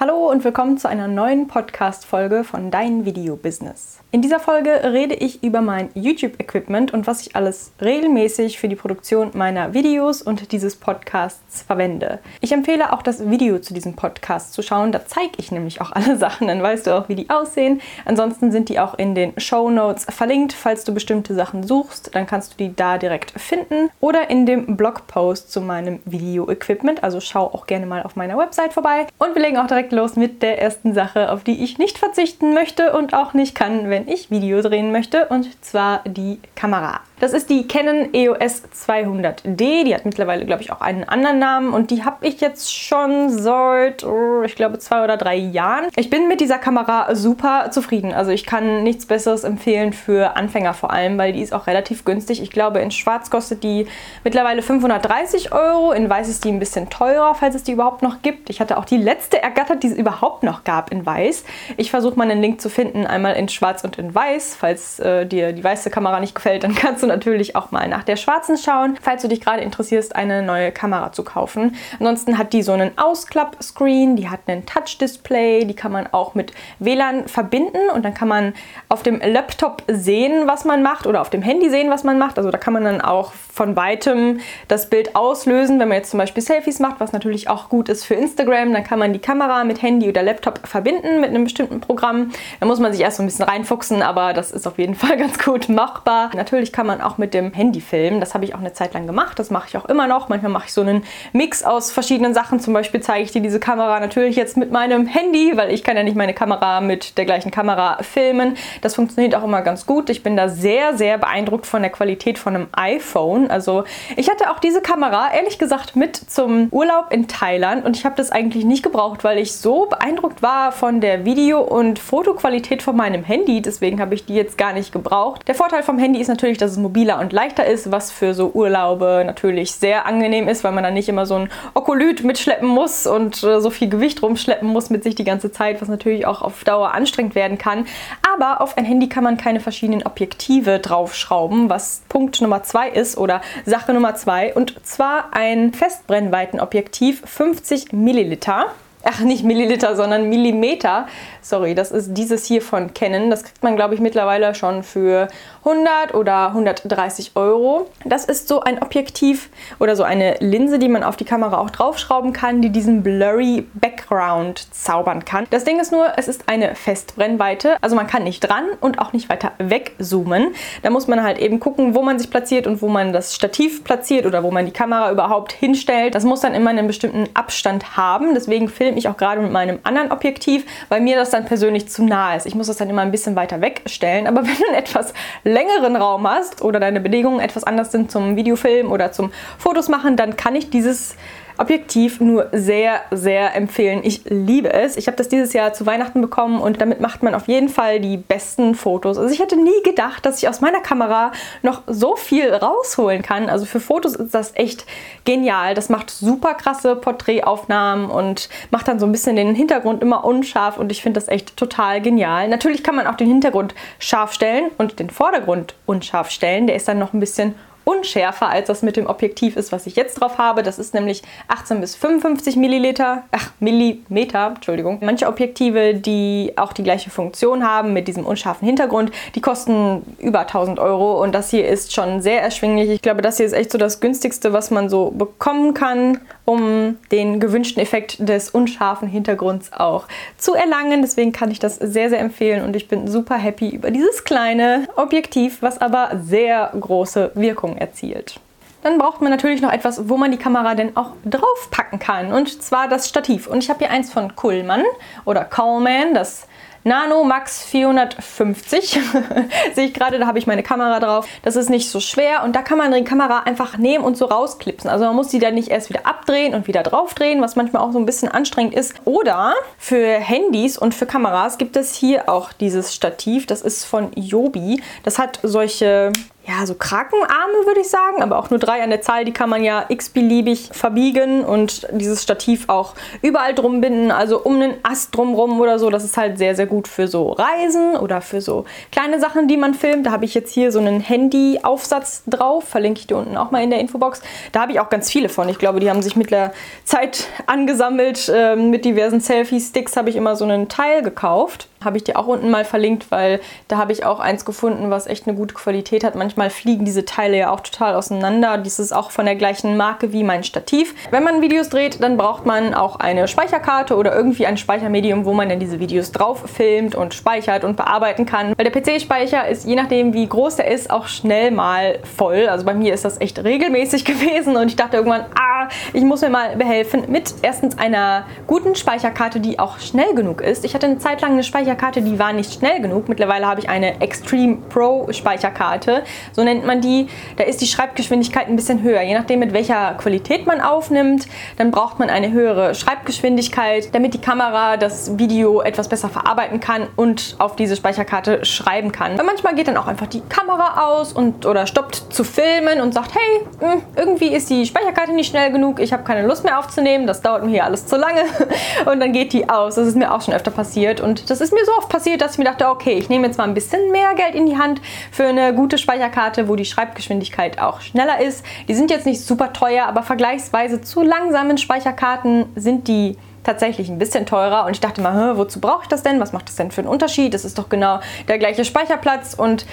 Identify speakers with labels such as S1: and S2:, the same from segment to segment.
S1: Hallo und willkommen zu einer neuen Podcast-Folge von Dein Video Business. In dieser Folge rede ich über mein YouTube-Equipment und was ich alles regelmäßig für die Produktion meiner Videos und dieses Podcasts verwende. Ich empfehle auch das Video zu diesem Podcast zu schauen. Da zeige ich nämlich auch alle Sachen, dann weißt du auch, wie die aussehen. Ansonsten sind die auch in den Show Notes verlinkt. Falls du bestimmte Sachen suchst, dann kannst du die da direkt finden oder in dem Blogpost zu meinem Video-Equipment. Also schau auch gerne mal auf meiner Website vorbei. Und wir legen auch direkt los mit der ersten Sache, auf die ich nicht verzichten möchte und auch nicht kann, wenn wenn ich Video drehen möchte, und zwar die Kamera. Das ist die Canon EOS 200D. Die hat mittlerweile, glaube ich, auch einen anderen Namen und die habe ich jetzt schon seit, oh, ich glaube, zwei oder drei Jahren. Ich bin mit dieser Kamera super zufrieden. Also ich kann nichts Besseres empfehlen für Anfänger vor allem, weil die ist auch relativ günstig. Ich glaube, in Schwarz kostet die mittlerweile 530 Euro. In Weiß ist die ein bisschen teurer, falls es die überhaupt noch gibt. Ich hatte auch die letzte ergattert, die es überhaupt noch gab in Weiß. Ich versuche mal einen Link zu finden, einmal in Schwarz und in Weiß. Falls äh, dir die weiße Kamera nicht gefällt, dann kannst du natürlich auch mal nach der schwarzen schauen, falls du dich gerade interessierst, eine neue Kamera zu kaufen. Ansonsten hat die so einen Ausklapp-Screen, die hat einen Touch-Display, die kann man auch mit WLAN verbinden und dann kann man auf dem Laptop sehen, was man macht oder auf dem Handy sehen, was man macht. Also da kann man dann auch von weitem das Bild auslösen, wenn man jetzt zum Beispiel Selfies macht, was natürlich auch gut ist für Instagram. Dann kann man die Kamera mit Handy oder Laptop verbinden mit einem bestimmten Programm. Da muss man sich erst so ein bisschen reinfuchsen, aber das ist auf jeden Fall ganz gut machbar. Natürlich kann man man auch mit dem Handy filmen. Das habe ich auch eine Zeit lang gemacht. Das mache ich auch immer noch. Manchmal mache ich so einen Mix aus verschiedenen Sachen. Zum Beispiel zeige ich dir diese Kamera natürlich jetzt mit meinem Handy, weil ich kann ja nicht meine Kamera mit der gleichen Kamera filmen. Das funktioniert auch immer ganz gut. Ich bin da sehr, sehr beeindruckt von der Qualität von einem iPhone. Also ich hatte auch diese Kamera ehrlich gesagt mit zum Urlaub in Thailand und ich habe das eigentlich nicht gebraucht, weil ich so beeindruckt war von der Video- und Fotoqualität von meinem Handy. Deswegen habe ich die jetzt gar nicht gebraucht. Der Vorteil vom Handy ist natürlich, dass es mobiler und leichter ist, was für so Urlaube natürlich sehr angenehm ist, weil man dann nicht immer so ein Okolyt mitschleppen muss und äh, so viel Gewicht rumschleppen muss mit sich die ganze Zeit, was natürlich auch auf Dauer anstrengend werden kann. Aber auf ein Handy kann man keine verschiedenen Objektive draufschrauben, was Punkt Nummer zwei ist oder Sache Nummer zwei. Und zwar ein Festbrennweitenobjektiv 50 Milliliter ach nicht Milliliter, sondern Millimeter. Sorry, das ist dieses hier von Canon. Das kriegt man, glaube ich, mittlerweile schon für 100 oder 130 Euro. Das ist so ein Objektiv oder so eine Linse, die man auf die Kamera auch draufschrauben kann, die diesen blurry Background zaubern kann. Das Ding ist nur, es ist eine Festbrennweite, also man kann nicht dran und auch nicht weiter wegzoomen. Da muss man halt eben gucken, wo man sich platziert und wo man das Stativ platziert oder wo man die Kamera überhaupt hinstellt. Das muss dann immer einen bestimmten Abstand haben. Deswegen filme ich auch gerade mit meinem anderen Objektiv, weil mir das dann persönlich zu nah ist. Ich muss das dann immer ein bisschen weiter wegstellen. Aber wenn du einen etwas längeren Raum hast oder deine Bedingungen etwas anders sind zum Videofilm oder zum Fotos machen, dann kann ich dieses Objektiv nur sehr, sehr empfehlen. Ich liebe es. Ich habe das dieses Jahr zu Weihnachten bekommen und damit macht man auf jeden Fall die besten Fotos. Also ich hätte nie gedacht, dass ich aus meiner Kamera noch so viel rausholen kann. Also für Fotos ist das echt genial. Das macht super krasse Porträtaufnahmen und macht dann so ein bisschen den Hintergrund immer unscharf und ich finde das echt total genial. Natürlich kann man auch den Hintergrund scharf stellen und den Vordergrund unscharf stellen. Der ist dann noch ein bisschen unschärfer, als das mit dem Objektiv ist, was ich jetzt drauf habe. Das ist nämlich 18 bis 55 Milliliter, ach, Millimeter, Entschuldigung. Manche Objektive, die auch die gleiche Funktion haben mit diesem unscharfen Hintergrund, die kosten über 1000 Euro und das hier ist schon sehr erschwinglich. Ich glaube, das hier ist echt so das günstigste, was man so bekommen kann, um den gewünschten Effekt des unscharfen Hintergrunds auch zu erlangen. Deswegen kann ich das sehr, sehr empfehlen und ich bin super happy über dieses kleine Objektiv, was aber sehr große Wirkung erzielt. Dann braucht man natürlich noch etwas, wo man die Kamera denn auch draufpacken kann. Und zwar das Stativ. Und ich habe hier eins von Kullmann oder Coleman, das Nano Max 450. Sehe ich gerade, da habe ich meine Kamera drauf. Das ist nicht so schwer und da kann man die Kamera einfach nehmen und so rausklipsen. Also man muss die dann nicht erst wieder abdrehen und wieder draufdrehen, was manchmal auch so ein bisschen anstrengend ist. Oder für Handys und für Kameras gibt es hier auch dieses Stativ. Das ist von Jobi. Das hat solche ja, so Krakenarme würde ich sagen, aber auch nur drei an der Zahl. Die kann man ja x-beliebig verbiegen und dieses Stativ auch überall drum binden, also um einen Ast drumrum oder so. Das ist halt sehr, sehr gut für so Reisen oder für so kleine Sachen, die man filmt. Da habe ich jetzt hier so einen Handy-Aufsatz drauf, verlinke ich dir unten auch mal in der Infobox. Da habe ich auch ganz viele von. Ich glaube, die haben sich mit der Zeit angesammelt. Ähm, mit diversen Selfie-Sticks habe ich immer so einen Teil gekauft. Habe ich dir auch unten mal verlinkt, weil da habe ich auch eins gefunden, was echt eine gute Qualität hat. Manchmal fliegen diese Teile ja auch total auseinander. Dies ist auch von der gleichen Marke wie mein Stativ. Wenn man Videos dreht, dann braucht man auch eine Speicherkarte oder irgendwie ein Speichermedium, wo man dann diese Videos drauf filmt und speichert und bearbeiten kann. Weil der PC-Speicher ist, je nachdem wie groß der ist, auch schnell mal voll. Also bei mir ist das echt regelmäßig gewesen und ich dachte irgendwann, ah, ich muss mir mal behelfen mit erstens einer guten Speicherkarte, die auch schnell genug ist. Ich hatte eine Zeit lang eine Speicherkarte, Speicherkarte, die war nicht schnell genug. Mittlerweile habe ich eine Extreme Pro Speicherkarte, so nennt man die. Da ist die Schreibgeschwindigkeit ein bisschen höher. Je nachdem, mit welcher Qualität man aufnimmt, dann braucht man eine höhere Schreibgeschwindigkeit, damit die Kamera das Video etwas besser verarbeiten kann und auf diese Speicherkarte schreiben kann. Weil manchmal geht dann auch einfach die Kamera aus und oder stoppt zu filmen und sagt, hey, hm, irgendwie ist die Speicherkarte nicht schnell genug, ich habe keine Lust mehr aufzunehmen, das dauert mir hier alles zu lange und dann geht die aus. Das ist mir auch schon öfter passiert und das ist mir mir so oft passiert, dass ich mir dachte, okay, ich nehme jetzt mal ein bisschen mehr Geld in die Hand für eine gute Speicherkarte, wo die Schreibgeschwindigkeit auch schneller ist. Die sind jetzt nicht super teuer, aber vergleichsweise zu langsamen Speicherkarten sind die tatsächlich ein bisschen teurer und ich dachte mal, wozu brauche ich das denn? Was macht das denn für einen Unterschied? Das ist doch genau der gleiche Speicherplatz und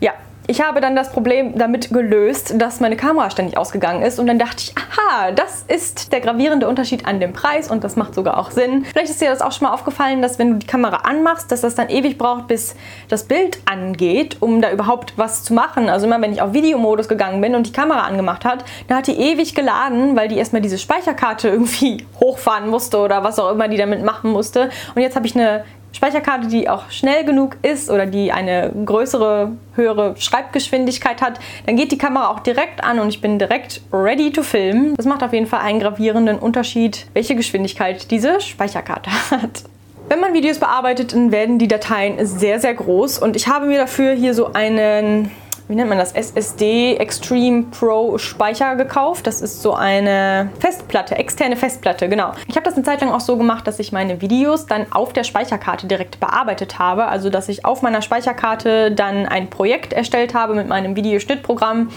S1: ja, ich habe dann das Problem damit gelöst, dass meine Kamera ständig ausgegangen ist und dann dachte ich, aha, das ist der gravierende Unterschied an dem Preis und das macht sogar auch Sinn. Vielleicht ist dir das auch schon mal aufgefallen, dass wenn du die Kamera anmachst, dass das dann ewig braucht, bis das Bild angeht, um da überhaupt was zu machen. Also immer wenn ich auf Videomodus gegangen bin und die Kamera angemacht hat, dann hat die ewig geladen, weil die erstmal diese Speicherkarte irgendwie hochfahren musste oder was auch immer die damit machen musste. Und jetzt habe ich eine Speicherkarte, die auch schnell genug ist oder die eine größere, höhere Schreibgeschwindigkeit hat, dann geht die Kamera auch direkt an und ich bin direkt ready to film. Das macht auf jeden Fall einen gravierenden Unterschied, welche Geschwindigkeit diese Speicherkarte hat. Wenn man Videos bearbeitet, dann werden die Dateien sehr, sehr groß und ich habe mir dafür hier so einen wie nennt man das, SSD Extreme Pro Speicher gekauft. Das ist so eine Festplatte, externe Festplatte, genau. Ich habe das eine Zeit lang auch so gemacht, dass ich meine Videos dann auf der Speicherkarte direkt bearbeitet habe. Also dass ich auf meiner Speicherkarte dann ein Projekt erstellt habe mit meinem Videoschnittprogramm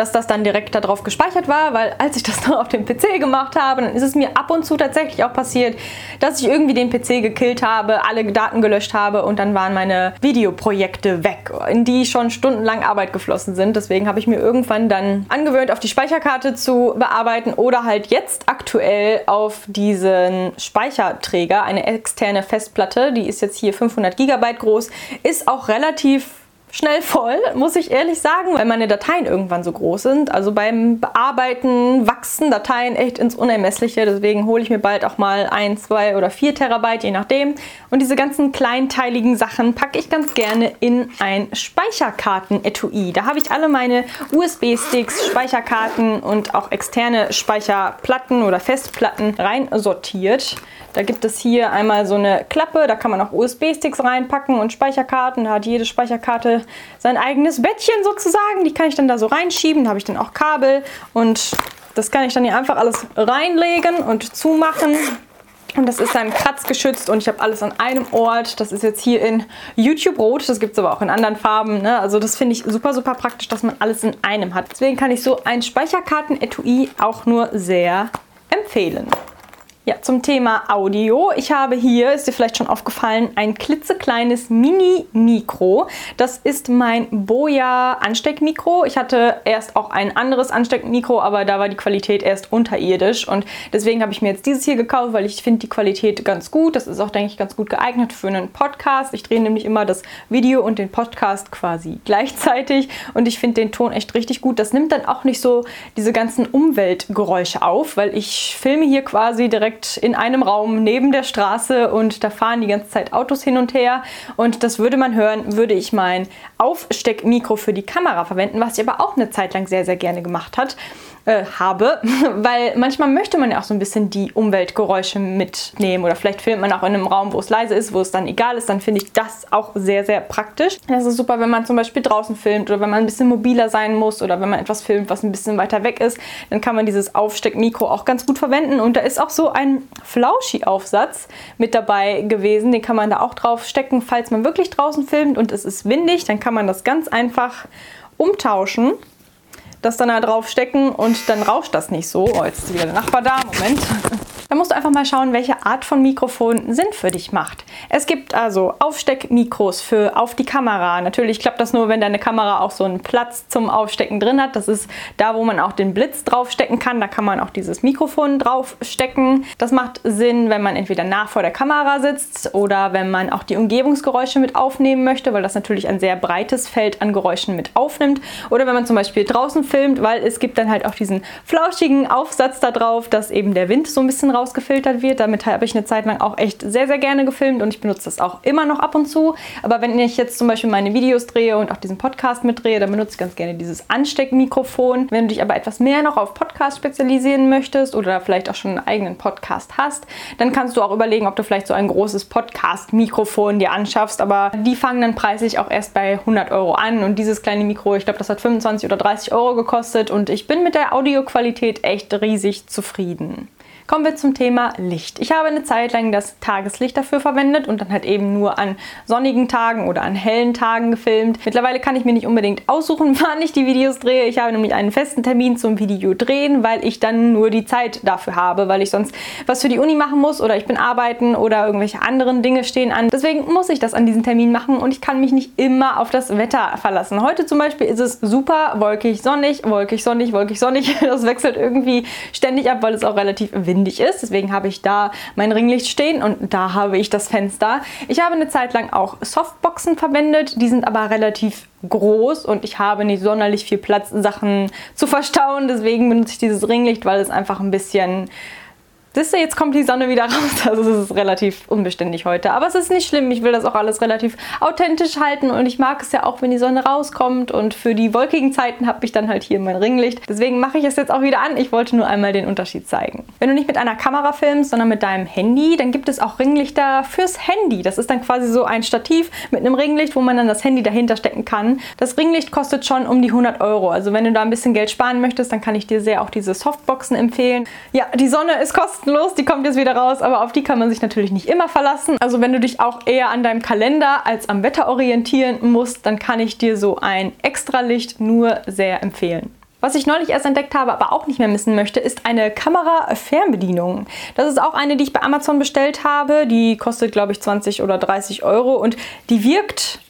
S1: dass das dann direkt darauf gespeichert war, weil als ich das noch auf dem PC gemacht habe, dann ist es mir ab und zu tatsächlich auch passiert, dass ich irgendwie den PC gekillt habe, alle Daten gelöscht habe und dann waren meine Videoprojekte weg, in die schon stundenlang Arbeit geflossen sind. Deswegen habe ich mir irgendwann dann angewöhnt, auf die Speicherkarte zu bearbeiten oder halt jetzt aktuell auf diesen Speicherträger, eine externe Festplatte, die ist jetzt hier 500 GB groß, ist auch relativ schnell voll, muss ich ehrlich sagen, weil meine Dateien irgendwann so groß sind. Also beim Bearbeiten wachsen Dateien echt ins Unermessliche. Deswegen hole ich mir bald auch mal ein, zwei oder vier Terabyte, je nachdem. Und diese ganzen kleinteiligen Sachen packe ich ganz gerne in ein Speicherkarten-Etui. Da habe ich alle meine USB-Sticks, Speicherkarten und auch externe Speicherplatten oder Festplatten rein sortiert. Da gibt es hier einmal so eine Klappe, da kann man auch USB-Sticks reinpacken und Speicherkarten. Da hat jede Speicherkarte sein eigenes Bettchen sozusagen. Die kann ich dann da so reinschieben. Da habe ich dann auch Kabel und das kann ich dann hier einfach alles reinlegen und zumachen. Und das ist dann kratzgeschützt und ich habe alles an einem Ort. Das ist jetzt hier in YouTube Rot, das gibt es aber auch in anderen Farben. Ne? Also das finde ich super, super praktisch, dass man alles in einem hat. Deswegen kann ich so ein Speicherkarten-Etui auch nur sehr empfehlen. Ja, zum Thema Audio. Ich habe hier, ist dir vielleicht schon aufgefallen, ein klitzekleines Mini-Mikro. Das ist mein Boya Ansteckmikro. Ich hatte erst auch ein anderes Ansteckmikro, aber da war die Qualität erst unterirdisch und deswegen habe ich mir jetzt dieses hier gekauft, weil ich finde die Qualität ganz gut. Das ist auch, denke ich, ganz gut geeignet für einen Podcast. Ich drehe nämlich immer das Video und den Podcast quasi gleichzeitig und ich finde den Ton echt richtig gut. Das nimmt dann auch nicht so diese ganzen Umweltgeräusche auf, weil ich filme hier quasi direkt direkt in einem Raum neben der Straße und da fahren die ganze Zeit Autos hin und her. Und das würde man hören, würde ich mein Aufsteckmikro für die Kamera verwenden, was ich aber auch eine Zeit lang sehr, sehr gerne gemacht hat. Äh, habe, weil manchmal möchte man ja auch so ein bisschen die Umweltgeräusche mitnehmen oder vielleicht filmt man auch in einem Raum, wo es leise ist, wo es dann egal ist, dann finde ich das auch sehr, sehr praktisch. Das ist super, wenn man zum Beispiel draußen filmt oder wenn man ein bisschen mobiler sein muss oder wenn man etwas filmt, was ein bisschen weiter weg ist, dann kann man dieses Aufsteckmikro auch ganz gut verwenden und da ist auch so ein Flauschi-Aufsatz mit dabei gewesen, den kann man da auch drauf stecken, falls man wirklich draußen filmt und es ist windig, dann kann man das ganz einfach umtauschen das dann da drauf stecken und dann rauscht das nicht so. Oh, jetzt ist wieder der Nachbar da. Moment. Da musst du einfach mal schauen, welche Art von Mikrofon Sinn für dich macht. Es gibt also Aufsteckmikros für auf die Kamera. Natürlich klappt das nur, wenn deine Kamera auch so einen Platz zum Aufstecken drin hat. Das ist da, wo man auch den Blitz draufstecken kann. Da kann man auch dieses Mikrofon draufstecken. Das macht Sinn, wenn man entweder nach vor der Kamera sitzt oder wenn man auch die Umgebungsgeräusche mit aufnehmen möchte, weil das natürlich ein sehr breites Feld an Geräuschen mit aufnimmt. Oder wenn man zum Beispiel draußen filmt, weil es gibt dann halt auch diesen flauschigen Aufsatz da drauf, dass eben der Wind so ein bisschen rausgefiltert wird. Damit habe ich eine Zeit lang auch echt sehr, sehr gerne gefilmt und ich benutze das auch immer noch ab und zu. Aber wenn ich jetzt zum Beispiel meine Videos drehe und auch diesen Podcast mitdrehe, dann benutze ich ganz gerne dieses Ansteckmikrofon. Wenn du dich aber etwas mehr noch auf Podcast spezialisieren möchtest oder vielleicht auch schon einen eigenen Podcast hast, dann kannst du auch überlegen, ob du vielleicht so ein großes Podcast-Mikrofon dir anschaffst. Aber die fangen dann preislich auch erst bei 100 Euro an und dieses kleine Mikro, ich glaube, das hat 25 oder 30 Euro gekostet und ich bin mit der Audioqualität echt riesig zufrieden. Kommen wir zum Thema Licht. Ich habe eine Zeit lang das Tageslicht dafür verwendet und dann halt eben nur an sonnigen Tagen oder an hellen Tagen gefilmt. Mittlerweile kann ich mir nicht unbedingt aussuchen, wann ich die Videos drehe. Ich habe nämlich einen festen Termin zum Video drehen, weil ich dann nur die Zeit dafür habe, weil ich sonst was für die Uni machen muss oder ich bin arbeiten oder irgendwelche anderen Dinge stehen an. Deswegen muss ich das an diesem Termin machen und ich kann mich nicht immer auf das Wetter verlassen. Heute zum Beispiel ist es super wolkig, sonnig, wolkig, sonnig, wolkig, sonnig. Das wechselt irgendwie ständig ab, weil es auch relativ windig windig ist. Deswegen habe ich da mein Ringlicht stehen und da habe ich das Fenster. Ich habe eine Zeit lang auch Softboxen verwendet. Die sind aber relativ groß und ich habe nicht sonderlich viel Platz, Sachen zu verstauen. Deswegen benutze ich dieses Ringlicht, weil es einfach ein bisschen das jetzt kommt die Sonne wieder raus, also es ist relativ unbeständig heute. Aber es ist nicht schlimm, ich will das auch alles relativ authentisch halten und ich mag es ja auch, wenn die Sonne rauskommt und für die wolkigen Zeiten habe ich dann halt hier mein Ringlicht. Deswegen mache ich es jetzt auch wieder an. Ich wollte nur einmal den Unterschied zeigen. Wenn du nicht mit einer Kamera filmst, sondern mit deinem Handy, dann gibt es auch Ringlichter fürs Handy. Das ist dann quasi so ein Stativ mit einem Ringlicht, wo man dann das Handy dahinter stecken kann. Das Ringlicht kostet schon um die 100 Euro. Also wenn du da ein bisschen Geld sparen möchtest, dann kann ich dir sehr auch diese Softboxen empfehlen. Ja, die Sonne ist kostenlos kostenlos, die kommt jetzt wieder raus, aber auf die kann man sich natürlich nicht immer verlassen. Also wenn du dich auch eher an deinem Kalender als am Wetter orientieren musst, dann kann ich dir so ein Extralicht nur sehr empfehlen. Was ich neulich erst entdeckt habe, aber auch nicht mehr missen möchte, ist eine Kamera-Fernbedienung. Das ist auch eine, die ich bei Amazon bestellt habe. Die kostet, glaube ich, 20 oder 30 Euro und die wirkt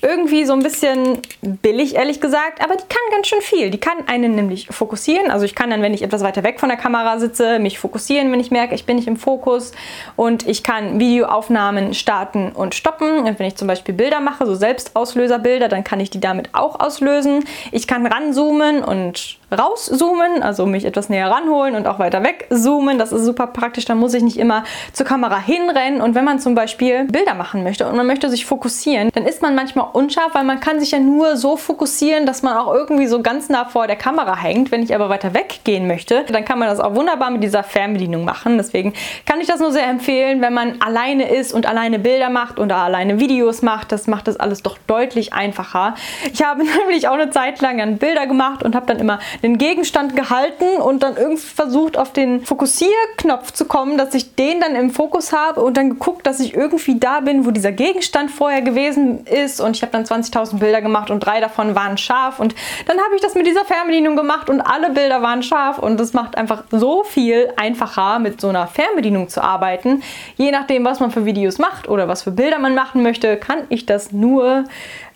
S1: irgendwie so ein bisschen billig, ehrlich gesagt, aber die kann ganz schön viel. Die kann einen nämlich fokussieren. Also ich kann dann, wenn ich etwas weiter weg von der Kamera sitze, mich fokussieren, wenn ich merke, ich bin nicht im Fokus. Und ich kann Videoaufnahmen starten und stoppen. Und wenn ich zum Beispiel Bilder mache, so Selbstauslöserbilder, dann kann ich die damit auch auslösen. Ich kann ranzoomen und rauszoomen, also mich etwas näher ranholen und auch weiter wegzoomen. Das ist super praktisch, dann muss ich nicht immer zur Kamera hinrennen. Und wenn man zum Beispiel Bilder machen möchte und man möchte sich fokussieren, dann ist man manchmal unscharf, weil man kann sich ja nur so fokussieren, dass man auch irgendwie so ganz nah vor der Kamera hängt. Wenn ich aber weiter weggehen möchte, dann kann man das auch wunderbar mit dieser Fernbedienung machen. Deswegen kann ich das nur sehr empfehlen, wenn man alleine ist und alleine Bilder macht oder alleine Videos macht. Das macht das alles doch deutlich einfacher. Ich habe nämlich auch eine Zeit lang dann Bilder gemacht und habe dann immer den Gegenstand gehalten und dann irgendwie versucht auf den Fokussierknopf zu kommen, dass ich den dann im Fokus habe und dann geguckt, dass ich irgendwie da bin, wo dieser Gegenstand vorher gewesen ist und ich habe dann 20.000 Bilder gemacht und drei davon waren scharf und dann habe ich das mit dieser Fernbedienung gemacht und alle Bilder waren scharf und es macht einfach so viel einfacher mit so einer Fernbedienung zu arbeiten. Je nachdem, was man für Videos macht oder was für Bilder man machen möchte, kann ich das nur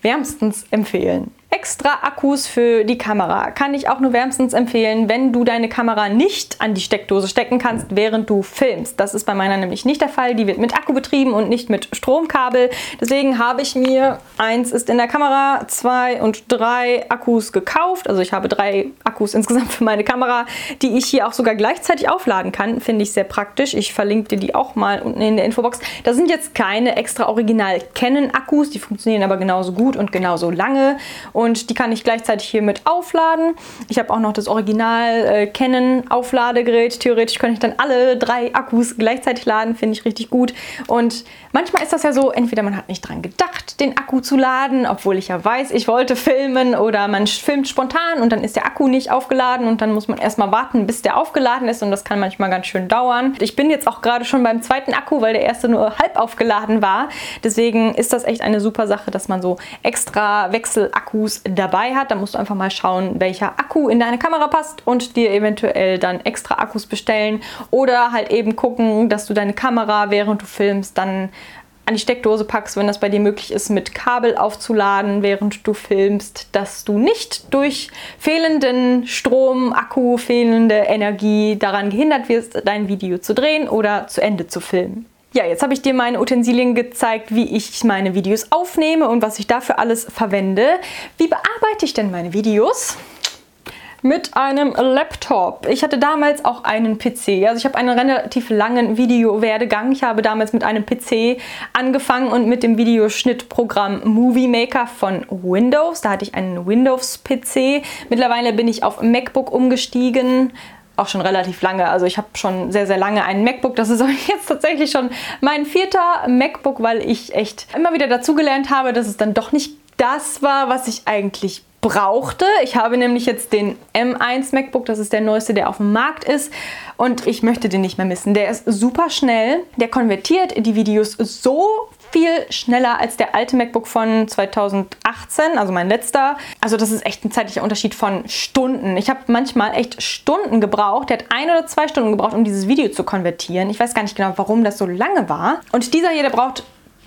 S1: wärmstens empfehlen. Extra Akkus für die Kamera kann ich auch nur wärmstens empfehlen, wenn du deine Kamera nicht an die Steckdose stecken kannst, während du filmst. Das ist bei meiner nämlich nicht der Fall. Die wird mit Akku betrieben und nicht mit Stromkabel. Deswegen habe ich mir, eins ist in der Kamera, zwei und drei Akkus gekauft. Also ich habe drei Akkus insgesamt für meine Kamera, die ich hier auch sogar gleichzeitig aufladen kann. Finde ich sehr praktisch. Ich verlinke dir die auch mal unten in der Infobox. Das sind jetzt keine extra original Canon Akkus, die funktionieren aber genauso gut und genauso lange. Und und die kann ich gleichzeitig hier mit aufladen. Ich habe auch noch das Original äh, Canon Aufladegerät. Theoretisch könnte ich dann alle drei Akkus gleichzeitig laden, finde ich richtig gut. Und manchmal ist das ja so, entweder man hat nicht dran gedacht, den Akku zu laden, obwohl ich ja weiß, ich wollte filmen oder man filmt spontan und dann ist der Akku nicht aufgeladen und dann muss man erstmal warten, bis der aufgeladen ist und das kann manchmal ganz schön dauern. Ich bin jetzt auch gerade schon beim zweiten Akku, weil der erste nur halb aufgeladen war. Deswegen ist das echt eine super Sache, dass man so extra Wechselakkus dabei hat. Da musst du einfach mal schauen, welcher Akku in deine Kamera passt und dir eventuell dann extra Akkus bestellen oder halt eben gucken, dass du deine Kamera, während du filmst, dann an die Steckdose packst, wenn das bei dir möglich ist, mit Kabel aufzuladen, während du filmst, dass du nicht durch fehlenden Strom, Akku, fehlende Energie daran gehindert wirst, dein Video zu drehen oder zu Ende zu filmen. Ja, jetzt habe ich dir meine Utensilien gezeigt, wie ich meine Videos aufnehme und was ich dafür alles verwende. Wie bearbeite ich denn meine Videos? mit einem Laptop. Ich hatte damals auch einen PC. Also ich habe einen relativ langen Videowerdegang. Ich habe damals mit einem PC angefangen und mit dem Videoschnittprogramm Movie Maker von Windows. Da hatte ich einen Windows-PC. Mittlerweile bin ich auf MacBook umgestiegen auch schon relativ lange. Also ich habe schon sehr, sehr lange einen MacBook. Das ist jetzt tatsächlich schon mein vierter MacBook, weil ich echt immer wieder dazugelernt habe, dass es dann doch nicht das war, was ich eigentlich brauchte. Ich habe nämlich jetzt den M1 MacBook, das ist der neueste, der auf dem Markt ist und ich möchte den nicht mehr missen. Der ist super schnell, der konvertiert die Videos so viel schneller als der alte MacBook von 2018, also mein letzter. Also das ist echt ein zeitlicher Unterschied von Stunden. Ich habe manchmal echt Stunden gebraucht. Der hat ein oder zwei Stunden gebraucht, um dieses Video zu konvertieren. Ich weiß gar nicht genau, warum das so lange war. Und dieser hier, der braucht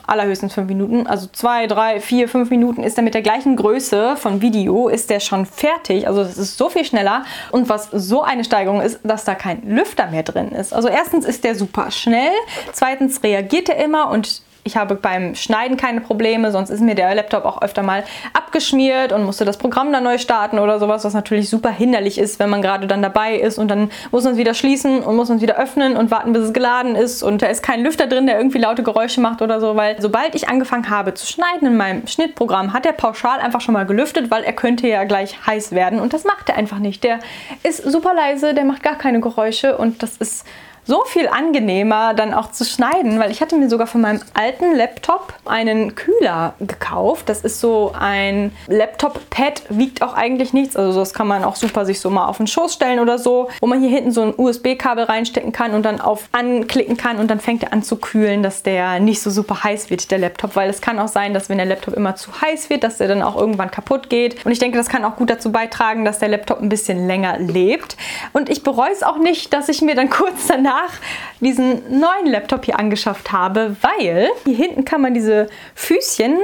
S1: allerhöchstens fünf Minuten. Also zwei, drei, vier, fünf Minuten ist er mit der gleichen Größe von Video, ist der schon fertig. Also es ist so viel schneller. Und was so eine Steigerung ist, dass da kein Lüfter mehr drin ist. Also erstens ist der super schnell. Zweitens reagiert er immer und ich habe beim Schneiden keine Probleme, sonst ist mir der Laptop auch öfter mal abgeschmiert und musste das Programm dann neu starten oder sowas, was natürlich super hinderlich ist, wenn man gerade dann dabei ist und dann muss man es wieder schließen und muss man es wieder öffnen und warten, bis es geladen ist und da ist kein Lüfter drin, der irgendwie laute Geräusche macht oder so, weil sobald ich angefangen habe zu schneiden in meinem Schnittprogramm, hat er pauschal einfach schon mal gelüftet, weil er könnte ja gleich heiß werden und das macht er einfach nicht. Der ist super leise, der macht gar keine Geräusche und das ist so viel angenehmer dann auch zu schneiden, weil ich hatte mir sogar von meinem alten Laptop einen Kühler gekauft. Das ist so ein Laptop-Pad, wiegt auch eigentlich nichts. Also das kann man auch super sich so mal auf den Schoß stellen oder so, wo man hier hinten so ein USB-Kabel reinstecken kann und dann auf anklicken kann und dann fängt er an zu kühlen, dass der nicht so super heiß wird, der Laptop, weil es kann auch sein, dass wenn der Laptop immer zu heiß wird, dass der dann auch irgendwann kaputt geht. Und ich denke, das kann auch gut dazu beitragen, dass der Laptop ein bisschen länger lebt. Und ich bereue es auch nicht, dass ich mir dann kurz danach danach diesen neuen Laptop hier angeschafft habe, weil hier hinten kann man diese Füßchen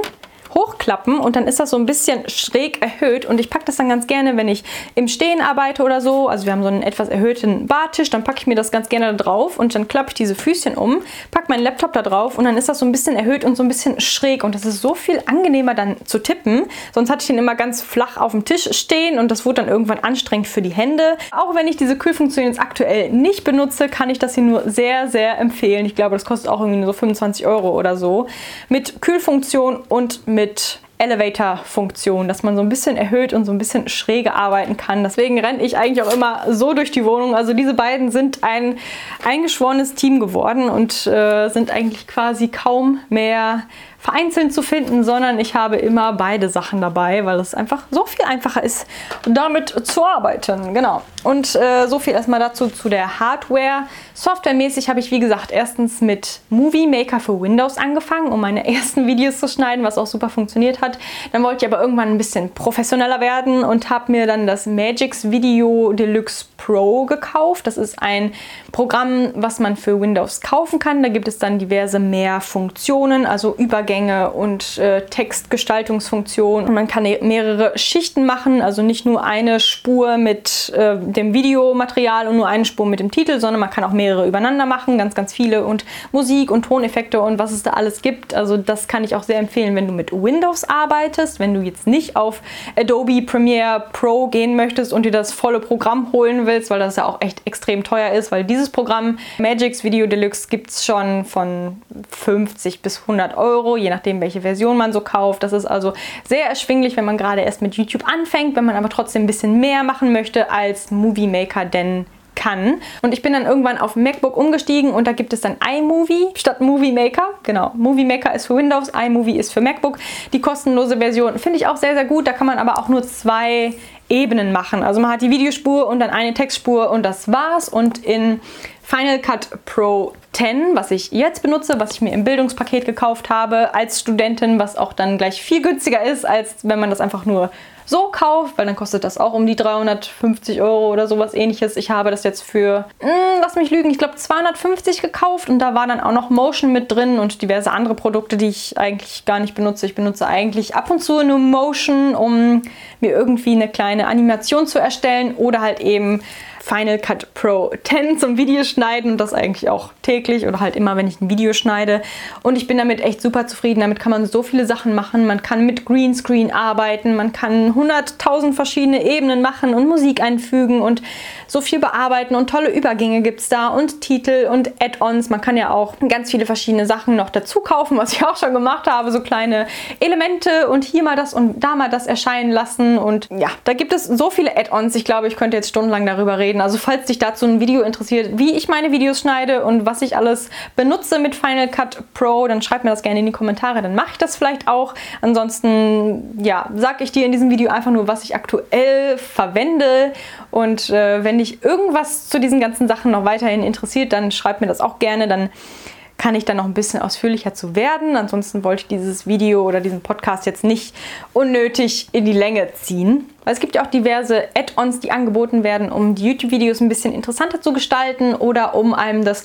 S1: hochklappen und dann ist das so ein bisschen schräg erhöht und ich packe das dann ganz gerne, wenn ich im Stehen arbeite oder so. Also wir haben so einen etwas erhöhten Bartisch, dann packe ich mir das ganz gerne da drauf und dann klappe ich diese Füßchen um, packe meinen Laptop da drauf und dann ist das so ein bisschen erhöht und so ein bisschen schräg und das ist so viel angenehmer dann zu tippen. Sonst hatte ich den immer ganz flach auf dem Tisch stehen und das wurde dann irgendwann anstrengend für die Hände. Auch wenn ich diese Kühlfunktion jetzt aktuell nicht benutze, kann ich das hier nur sehr, sehr empfehlen. Ich glaube, das kostet auch irgendwie nur so 25 Euro oder so. Mit Kühlfunktion und mit mit Elevator-Funktion, dass man so ein bisschen erhöht und so ein bisschen schräge arbeiten kann. Deswegen renne ich eigentlich auch immer so durch die Wohnung. Also diese beiden sind ein eingeschworenes Team geworden und äh, sind eigentlich quasi kaum mehr vereinzelt zu finden, sondern ich habe immer beide Sachen dabei, weil es einfach so viel einfacher ist, damit zu arbeiten. Genau. Und äh, so viel erstmal dazu zu der Hardware. Softwaremäßig habe ich, wie gesagt, erstens mit Movie Maker für Windows angefangen, um meine ersten Videos zu schneiden, was auch super funktioniert hat. Dann wollte ich aber irgendwann ein bisschen professioneller werden und habe mir dann das Magix Video Deluxe Pro gekauft. Das ist ein Programm, was man für Windows kaufen kann. Da gibt es dann diverse mehr Funktionen, also Übergänge und äh, Textgestaltungsfunktionen. Und man kann mehrere Schichten machen, also nicht nur eine Spur mit äh, dem Videomaterial und nur eine Spur mit dem Titel, sondern man kann auch mehrere übereinander machen, ganz, ganz viele und Musik und Toneffekte und was es da alles gibt. Also das kann ich auch sehr empfehlen, wenn du mit Windows arbeitest, wenn du jetzt nicht auf Adobe Premiere Pro gehen möchtest und dir das volle Programm holen willst, weil das ja auch echt extrem teuer ist, weil dieses Programm Magix Video Deluxe gibt es schon von 50 bis 100 Euro, je nachdem, welche Version man so kauft. Das ist also sehr erschwinglich, wenn man gerade erst mit YouTube anfängt, wenn man aber trotzdem ein bisschen mehr machen möchte als Movie Maker denn kann. Und ich bin dann irgendwann auf MacBook umgestiegen und da gibt es dann iMovie statt Movie Maker. Genau, Movie Maker ist für Windows, iMovie ist für MacBook. Die kostenlose Version finde ich auch sehr, sehr gut. Da kann man aber auch nur zwei Ebenen machen. Also man hat die Videospur und dann eine Textspur und das war's. Und in Final Cut Pro 10, was ich jetzt benutze, was ich mir im Bildungspaket gekauft habe als Studentin, was auch dann gleich viel günstiger ist, als wenn man das einfach nur so kauft, weil dann kostet das auch um die 350 Euro oder sowas ähnliches. Ich habe das jetzt für, mh, hm, lass mich lügen, ich glaube 250 gekauft und da war dann auch noch Motion mit drin und diverse andere Produkte, die ich eigentlich gar nicht benutze. Ich benutze eigentlich ab und zu nur Motion, um mir irgendwie eine kleine Animation zu erstellen oder halt eben Final Cut Pro 10 zum Videoschneiden und das eigentlich auch täglich oder halt immer, wenn ich ein Video schneide. Und ich bin damit echt super zufrieden. Damit kann man so viele Sachen machen. Man kann mit Greenscreen arbeiten, man kann 100.000 verschiedene Ebenen machen und Musik einfügen und so viel bearbeiten und tolle Übergänge gibt es da und Titel und Add-ons. Man kann ja auch ganz viele verschiedene Sachen noch dazu kaufen, was ich auch schon gemacht habe. So kleine Elemente und hier mal das und da mal das erscheinen lassen. Und ja, da gibt es so viele Add-ons. Ich glaube, ich könnte jetzt stundenlang darüber reden reden. Also falls dich dazu ein Video interessiert, wie ich meine Videos schneide und was ich alles benutze mit Final Cut Pro, dann schreib mir das gerne in die Kommentare, dann mache ich das vielleicht auch. Ansonsten, ja, sage ich dir in diesem Video einfach nur, was ich aktuell verwende und äh, wenn dich irgendwas zu diesen ganzen Sachen noch weiterhin interessiert, dann schreib mir das auch gerne, dann kann ich dann noch ein bisschen ausführlicher zu werden. Ansonsten wollte ich dieses Video oder diesen Podcast jetzt nicht unnötig in die Länge ziehen. Es gibt ja auch diverse Add-ons, die angeboten werden, um die YouTube-Videos ein bisschen interessanter zu gestalten oder um einem das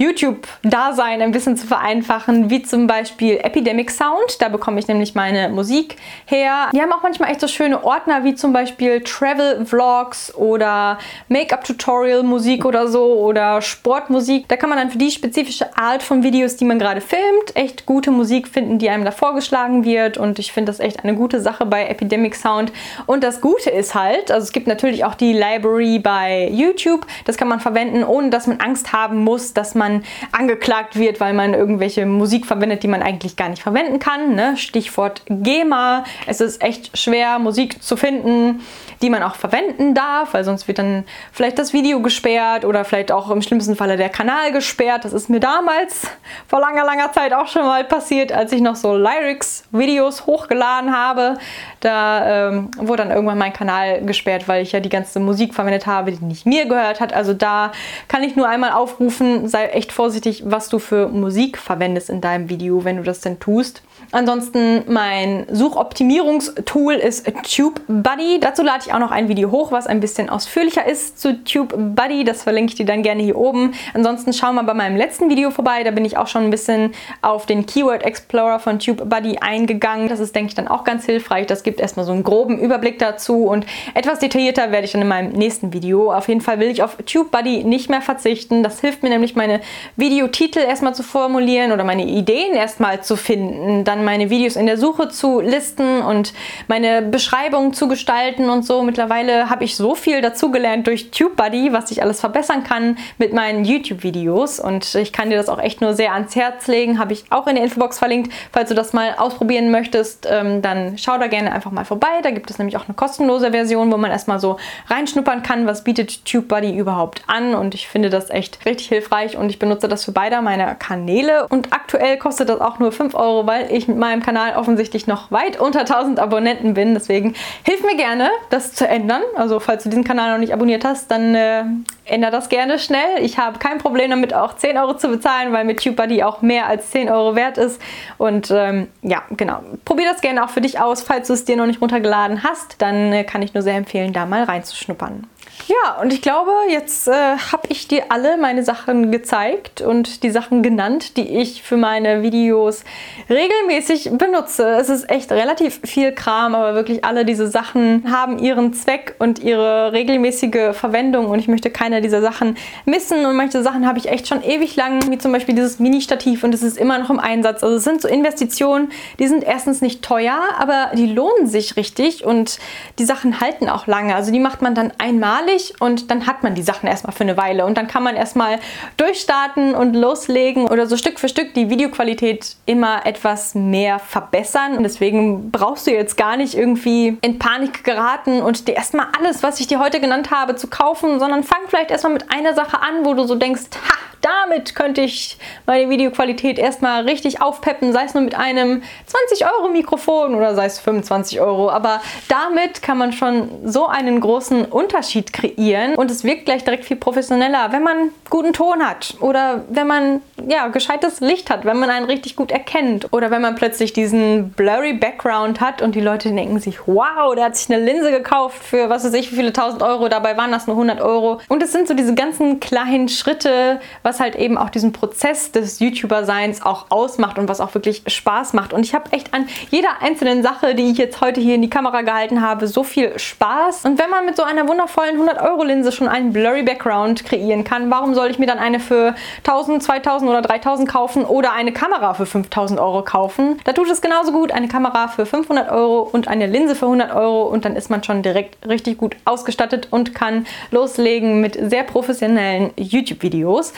S1: YouTube-Dasein ein bisschen zu vereinfachen, wie zum Beispiel Epidemic Sound. Da bekomme ich nämlich meine Musik her. Die haben auch manchmal echt so schöne Ordner, wie zum Beispiel Travel Vlogs oder Make-up-Tutorial Musik oder so oder Sportmusik. Da kann man dann für die spezifische Art von Videos, die man gerade filmt, echt gute Musik finden, die einem da vorgeschlagen wird. Und ich finde das echt eine gute Sache bei Epidemic Sound. Und das Gute ist halt, also es gibt natürlich auch die Library bei YouTube. Das kann man verwenden, ohne dass man Angst haben muss, dass man man angeklagt wird, weil man irgendwelche Musik verwendet, die man eigentlich gar nicht verwenden kann. Ne? Stichwort GEMA. Es ist echt schwer, Musik zu finden, die man auch verwenden darf, weil sonst wird dann vielleicht das Video gesperrt oder vielleicht auch im schlimmsten Falle der Kanal gesperrt. Das ist mir damals vor langer, langer Zeit auch schon mal passiert, als ich noch so Lyrics-Videos hochgeladen habe. Da ähm, wurde dann irgendwann mein Kanal gesperrt, weil ich ja die ganze Musik verwendet habe, die nicht mir gehört hat. Also da kann ich nur einmal aufrufen, sei echt vorsichtig, was du für Musik verwendest in deinem Video, wenn du das denn tust. Ansonsten mein Suchoptimierungstool ist TubeBuddy. Dazu lade ich auch noch ein Video hoch, was ein bisschen ausführlicher ist zu TubeBuddy. Das verlinke ich dir dann gerne hier oben. Ansonsten schau mal bei meinem letzten Video vorbei. Da bin ich auch schon ein bisschen auf den Keyword Explorer von TubeBuddy eingegangen. Das ist, denke ich, dann auch ganz hilfreich. Das gibt erstmal so einen groben Überblick dazu und etwas detaillierter werde ich dann in meinem nächsten Video. Auf jeden Fall will ich auf TubeBuddy nicht mehr verzichten. Das hilft mir nämlich, meine Videotitel erstmal zu formulieren oder meine Ideen erstmal zu finden. Dann meine Videos in der Suche zu listen und meine Beschreibung zu gestalten und so. Mittlerweile habe ich so viel dazugelernt durch TubeBuddy, was ich alles verbessern kann mit meinen YouTube-Videos und ich kann dir das auch echt nur sehr ans Herz legen. Habe ich auch in der Infobox verlinkt. Falls du das mal ausprobieren möchtest, ähm, dann schau da gerne einfach mal vorbei. Da gibt es nämlich auch eine kostenlose Version, wo man erstmal so reinschnuppern kann, was bietet TubeBuddy überhaupt an und ich finde das echt richtig hilfreich und ich benutze das für beide meiner Kanäle und aktuell kostet das auch nur 5 Euro, weil ich mit meinem Kanal offensichtlich noch weit unter 1000 Abonnenten bin. Deswegen hilf mir gerne, zu ändern. Also falls du diesen Kanal noch nicht abonniert hast, dann äh, ändere das gerne schnell. Ich habe kein Problem damit, auch 10 Euro zu bezahlen, weil mit TubeBuddy auch mehr als 10 Euro wert ist. Und ähm, ja, genau. Probier das gerne auch für dich aus. Falls du es dir noch nicht runtergeladen hast, dann äh, kann ich nur sehr empfehlen, da mal reinzuschnuppern. Ja, und ich glaube, jetzt äh, habe ich dir alle meine Sachen gezeigt und die Sachen genannt, die ich für meine Videos regelmäßig benutze. Es ist echt relativ viel Kram, aber wirklich alle diese Sachen haben ihren Zweck und ihre regelmäßige Verwendung und ich möchte keine dieser Sachen missen und manche Sachen habe ich echt schon ewig lang, wie zum Beispiel dieses Mini-Stativ und es ist immer noch im Einsatz. Also es sind so Investitionen, die sind erstens nicht teuer, aber die lohnen sich richtig und die Sachen halten auch lange. Also die macht man dann einmalig einmalig und dann hat man die Sachen erstmal für eine Weile und dann kann man erstmal durchstarten und loslegen oder so Stück für Stück die Videoqualität immer etwas mehr verbessern. Und deswegen brauchst du jetzt gar nicht irgendwie in Panik geraten und dir erstmal alles, was ich dir heute genannt habe, zu kaufen, sondern fang vielleicht erstmal mit einer Sache an, wo du so denkst, ha, damit könnte ich meine Videoqualität erstmal richtig aufpeppen, sei es nur mit einem 20 Euro Mikrofon oder sei es 25 Euro. Aber damit kann man schon so einen großen Unterschied kreieren und es wirkt gleich direkt viel professioneller, wenn man guten Ton hat oder wenn man ja gescheites Licht hat, wenn man einen richtig gut erkennt oder wenn man plötzlich diesen blurry Background hat und die Leute denken sich, wow, der hat sich eine Linse gekauft für was weiß ich wie viele tausend Euro, dabei waren das nur 100 Euro. Und es sind so diese ganzen kleinen Schritte, was halt eben auch diesen Prozess des YouTuber-Seins auch ausmacht und was auch wirklich Spaß macht. Und ich habe echt an jeder einzelnen Sache, die ich jetzt heute hier in die Kamera gehalten habe, so viel Spaß. Und wenn man mit so einer wundervollen 100-Euro-Linse schon einen blurry Background kreieren kann, warum soll ich mir dann eine für 1000, 2000 oder 3000 kaufen oder eine Kamera für 5000 Euro kaufen? Da tut es genauso gut eine Kamera für 500 Euro und eine Linse für 100 Euro und dann ist man schon direkt richtig gut ausgestattet und kann loslegen mit sehr professionellen YouTube-Videos.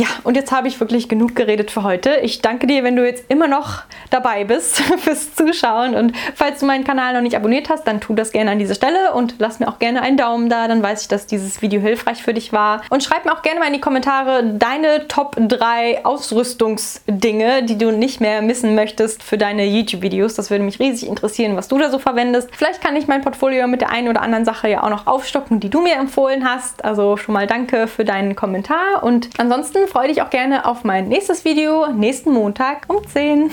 S1: Ja, und jetzt habe ich wirklich genug geredet für heute. Ich danke dir, wenn du jetzt immer noch dabei bist fürs Zuschauen. Und falls du meinen Kanal noch nicht abonniert hast, dann tu das gerne an dieser Stelle und lass mir auch gerne einen Daumen da. Dann weiß ich, dass dieses Video hilfreich für dich war. Und schreib mir auch gerne mal in die Kommentare deine Top 3 Ausrüstungsdinge, die du nicht mehr missen möchtest für deine YouTube-Videos. Das würde mich riesig interessieren, was du da so verwendest. Vielleicht kann ich mein Portfolio mit der einen oder anderen Sache ja auch noch aufstocken, die du mir empfohlen hast. Also schon mal danke für deinen Kommentar. Und ansonsten freue dich auch gerne auf mein nächstes Video nächsten Montag um 10.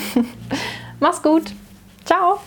S1: Mach's gut. Ciao.